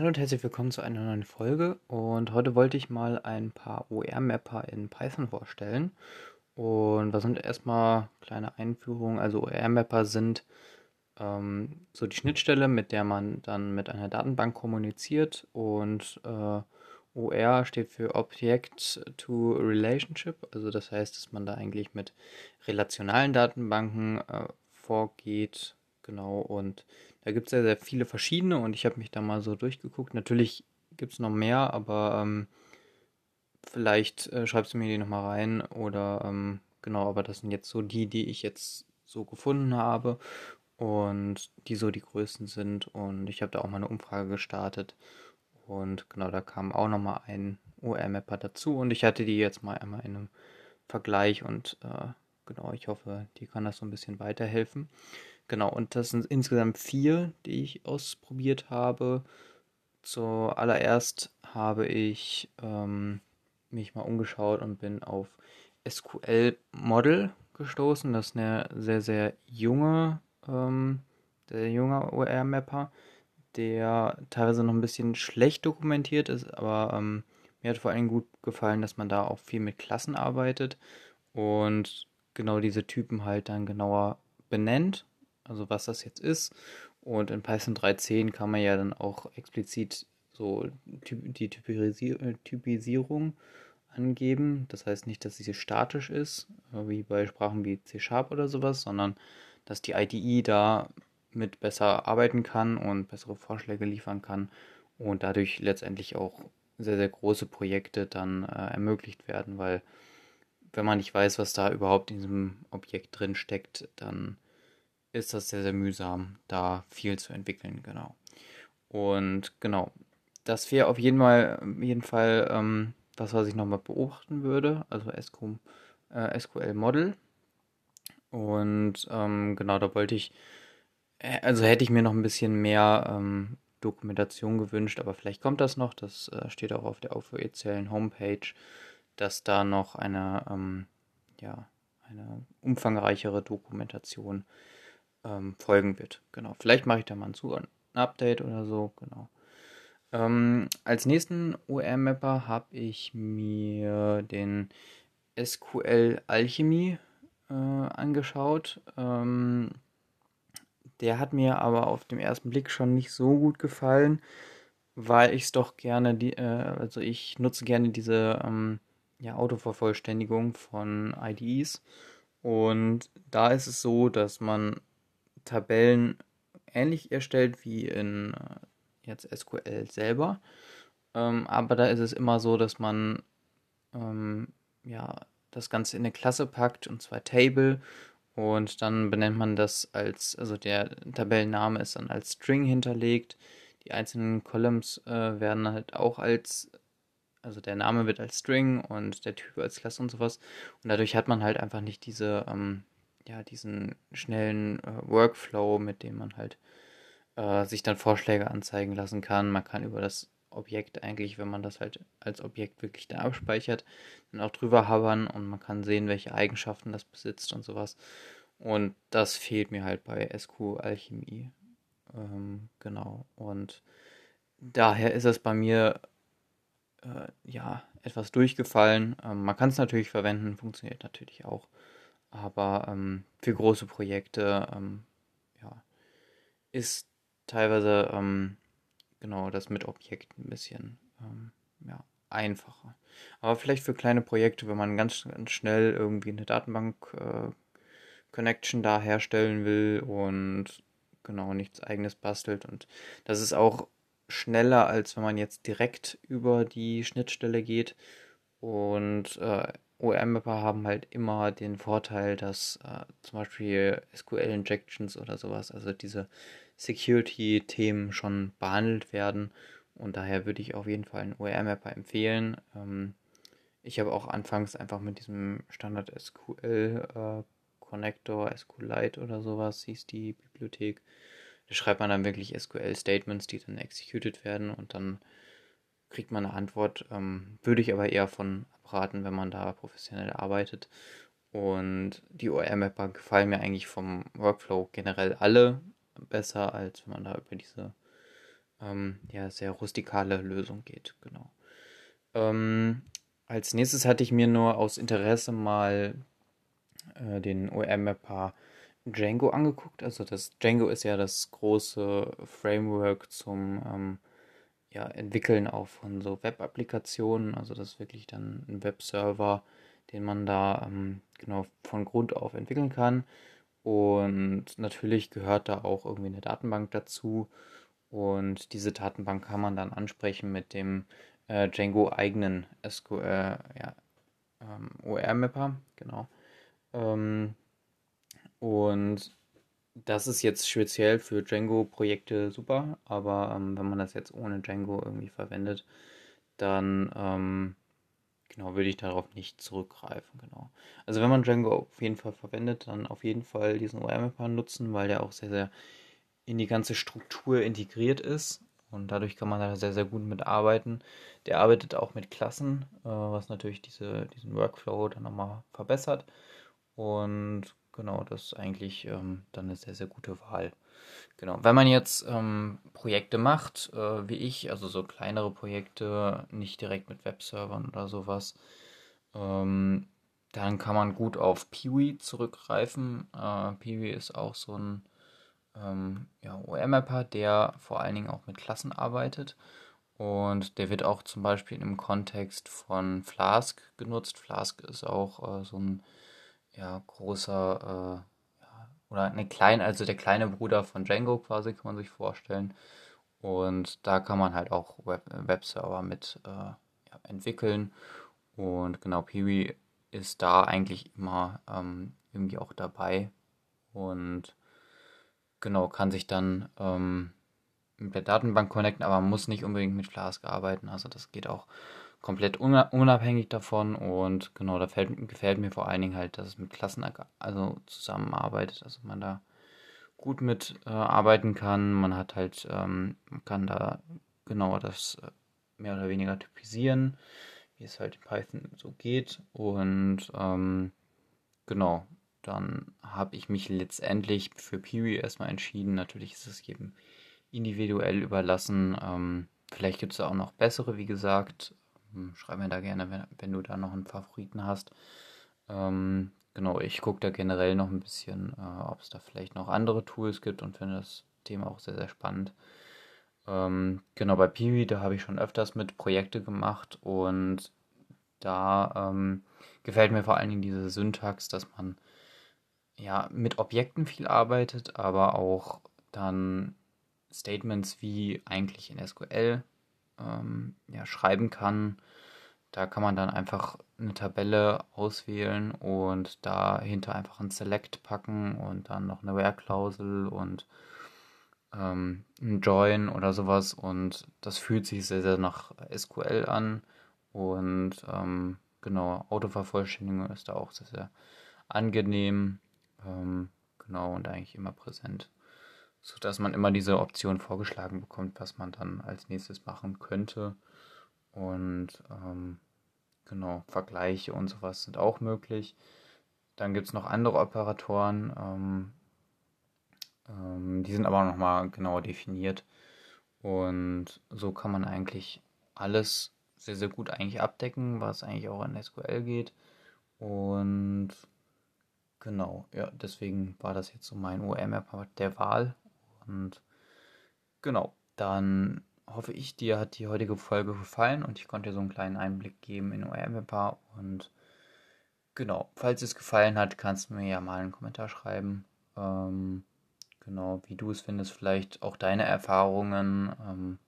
Hallo und herzlich willkommen zu einer neuen Folge. Und heute wollte ich mal ein paar OR-Mapper in Python vorstellen. Und was sind erstmal kleine Einführungen? Also OR-Mapper sind ähm, so die Schnittstelle, mit der man dann mit einer Datenbank kommuniziert. Und äh, OR steht für Object to Relationship. Also das heißt, dass man da eigentlich mit relationalen Datenbanken äh, vorgeht. Genau. Und da gibt es sehr, sehr viele verschiedene und ich habe mich da mal so durchgeguckt. Natürlich gibt es noch mehr, aber ähm, vielleicht äh, schreibst du mir die nochmal rein oder ähm, genau, aber das sind jetzt so die, die ich jetzt so gefunden habe und die so die größten sind und ich habe da auch mal eine Umfrage gestartet und genau, da kam auch nochmal ein OR-Mapper dazu und ich hatte die jetzt mal einmal in einem Vergleich und äh, genau, ich hoffe, die kann das so ein bisschen weiterhelfen. Genau, und das sind insgesamt vier, die ich ausprobiert habe. Zuallererst habe ich ähm, mich mal umgeschaut und bin auf SQL Model gestoßen. Das ist eine sehr, sehr junge, ähm, sehr junger OR-Mapper, der teilweise noch ein bisschen schlecht dokumentiert ist, aber ähm, mir hat vor allem gut gefallen, dass man da auch viel mit Klassen arbeitet und genau diese Typen halt dann genauer benennt also was das jetzt ist. Und in Python 3.10 kann man ja dann auch explizit so die äh, Typisierung angeben. Das heißt nicht, dass sie statisch ist, äh, wie bei Sprachen wie C Sharp oder sowas, sondern dass die IDE da mit besser arbeiten kann und bessere Vorschläge liefern kann und dadurch letztendlich auch sehr, sehr große Projekte dann äh, ermöglicht werden, weil wenn man nicht weiß, was da überhaupt in diesem Objekt drin steckt, dann ist das sehr, sehr mühsam, da viel zu entwickeln, genau. Und genau, das wäre auf jeden Fall, jeden Fall ähm, das, was ich nochmal beobachten würde, also SQ, äh, SQL Model. Und ähm, genau, da wollte ich, äh, also hätte ich mir noch ein bisschen mehr ähm, Dokumentation gewünscht, aber vielleicht kommt das noch. Das äh, steht auch auf der offiziellen Homepage, dass da noch eine, ähm, ja, eine umfangreichere Dokumentation ähm, folgen wird. Genau. Vielleicht mache ich da mal ein, Update oder so. Genau. Ähm, als nächsten OR-Mapper habe ich mir den SQL Alchemy äh, angeschaut. Ähm, der hat mir aber auf dem ersten Blick schon nicht so gut gefallen, weil ich es doch gerne, die, äh, also ich nutze gerne diese ähm, ja, Autovervollständigung von IDEs. Und da ist es so, dass man Tabellen ähnlich erstellt wie in äh, jetzt SQL selber. Ähm, aber da ist es immer so, dass man ähm, ja das Ganze in eine Klasse packt und zwar Table und dann benennt man das als, also der Tabellenname ist dann als String hinterlegt. Die einzelnen Columns äh, werden halt auch als, also der Name wird als String und der Typ als Klasse und sowas. Und dadurch hat man halt einfach nicht diese ähm, ja, diesen schnellen äh, Workflow, mit dem man halt äh, sich dann Vorschläge anzeigen lassen kann. Man kann über das Objekt eigentlich, wenn man das halt als Objekt wirklich da abspeichert, dann auch drüber habern und man kann sehen, welche Eigenschaften das besitzt und sowas. Und das fehlt mir halt bei SQ Alchemie. Ähm, genau. Und daher ist es bei mir äh, ja etwas durchgefallen. Ähm, man kann es natürlich verwenden, funktioniert natürlich auch. Aber ähm, für große Projekte ähm, ja, ist teilweise ähm, genau das mit Objekten ein bisschen ähm, ja, einfacher. Aber vielleicht für kleine Projekte, wenn man ganz, ganz schnell irgendwie eine Datenbank-Connection äh, da herstellen will und genau nichts eigenes bastelt. Und das ist auch schneller, als wenn man jetzt direkt über die Schnittstelle geht. Und äh, OR-Mapper haben halt immer den Vorteil, dass äh, zum Beispiel SQL-Injections oder sowas, also diese Security-Themen schon behandelt werden. Und daher würde ich auf jeden Fall einen OR-Mapper empfehlen. Ähm, ich habe auch anfangs einfach mit diesem Standard SQL äh, Connector, SQLite oder sowas hieß die Bibliothek. Da schreibt man dann wirklich SQL-Statements, die dann executed werden und dann kriegt man eine Antwort. Ähm, würde ich aber eher von abraten, wenn man da professionell arbeitet. Und die OR-Mapper gefallen mir eigentlich vom Workflow generell alle besser, als wenn man da über diese ähm, ja, sehr rustikale Lösung geht, genau. Ähm, als nächstes hatte ich mir nur aus Interesse mal äh, den OR-Mapper Django angeguckt. Also das Django ist ja das große Framework zum ähm, ja, Entwickeln auch von so Web-Applikationen. Also das ist wirklich dann ein Webserver, den man da ähm, genau von Grund auf entwickeln kann. Und natürlich gehört da auch irgendwie eine Datenbank dazu. Und diese Datenbank kann man dann ansprechen mit dem äh, Django eigenen SQL, ja, ähm, OR-Mapper, genau. Ähm, und das ist jetzt speziell für Django-Projekte super, aber ähm, wenn man das jetzt ohne Django irgendwie verwendet, dann ähm, genau würde ich darauf nicht zurückgreifen. Genau. Also wenn man Django auf jeden Fall verwendet, dann auf jeden Fall diesen OR-Mapper nutzen, weil der auch sehr, sehr in die ganze Struktur integriert ist und dadurch kann man da sehr, sehr gut mitarbeiten. Der arbeitet auch mit Klassen, äh, was natürlich diese, diesen Workflow dann nochmal verbessert. Und genau, das ist eigentlich ähm, dann eine sehr, sehr gute Wahl. Genau, wenn man jetzt ähm, Projekte macht, äh, wie ich, also so kleinere Projekte, nicht direkt mit Webservern oder sowas, ähm, dann kann man gut auf Peewee zurückgreifen. Äh, Peewee ist auch so ein ähm, ja, OR-Mapper, der vor allen Dingen auch mit Klassen arbeitet. Und der wird auch zum Beispiel im Kontext von Flask genutzt. Flask ist auch äh, so ein ja, großer äh, ja, oder eine kleine, also der kleine Bruder von Django quasi, kann man sich vorstellen. Und da kann man halt auch Web Webserver mit äh, ja, entwickeln. Und genau, Peewee ist da eigentlich immer ähm, irgendwie auch dabei. Und genau, kann sich dann ähm, mit der Datenbank connecten, aber man muss nicht unbedingt mit Flask arbeiten. Also das geht auch komplett unabhängig davon und genau, da fällt, gefällt mir vor allen Dingen halt, dass es mit Klassen also zusammenarbeitet, also man da gut mit äh, arbeiten kann. Man hat halt, ähm, kann da genauer das äh, mehr oder weniger typisieren, wie es halt in Python so geht und ähm, genau, dann habe ich mich letztendlich für Peewee erstmal entschieden. Natürlich ist es jedem individuell überlassen. Ähm, vielleicht gibt es auch noch bessere, wie gesagt. Hm, schreib mir da gerne, wenn, wenn du da noch einen Favoriten hast. Ähm, genau, ich gucke da generell noch ein bisschen, äh, ob es da vielleicht noch andere Tools gibt und finde das Thema auch sehr, sehr spannend. Ähm, genau, bei Peewee, da habe ich schon öfters mit Projekte gemacht und da ähm, gefällt mir vor allen Dingen diese Syntax, dass man ja mit Objekten viel arbeitet, aber auch dann Statements wie eigentlich in SQL ähm, ja, schreiben kann. Da kann man dann einfach eine Tabelle auswählen und dahinter einfach ein Select packen und dann noch eine Where-Klausel und ähm, ein Join oder sowas. Und das fühlt sich sehr, sehr nach SQL an. Und ähm, genau, Autovervollständigung ist da auch sehr, sehr angenehm. Ähm, genau, und eigentlich immer präsent sodass man immer diese Option vorgeschlagen bekommt, was man dann als nächstes machen könnte. Und ähm, genau, Vergleiche und sowas sind auch möglich. Dann gibt es noch andere Operatoren, ähm, ähm, die sind aber nochmal genauer definiert. Und so kann man eigentlich alles sehr, sehr gut eigentlich abdecken, was eigentlich auch in SQL geht. Und genau, ja, deswegen war das jetzt so mein OMR der Wahl. Und genau, dann hoffe ich, dir hat die heutige Folge gefallen und ich konnte dir so einen kleinen Einblick geben in ORMPA. Und genau, falls es gefallen hat, kannst du mir ja mal einen Kommentar schreiben. Ähm, genau, wie du es findest, vielleicht auch deine Erfahrungen, ähm,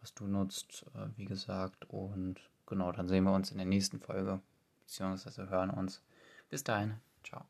was du nutzt, äh, wie gesagt. Und genau, dann sehen wir uns in der nächsten Folge, beziehungsweise hören uns. Bis dahin, ciao.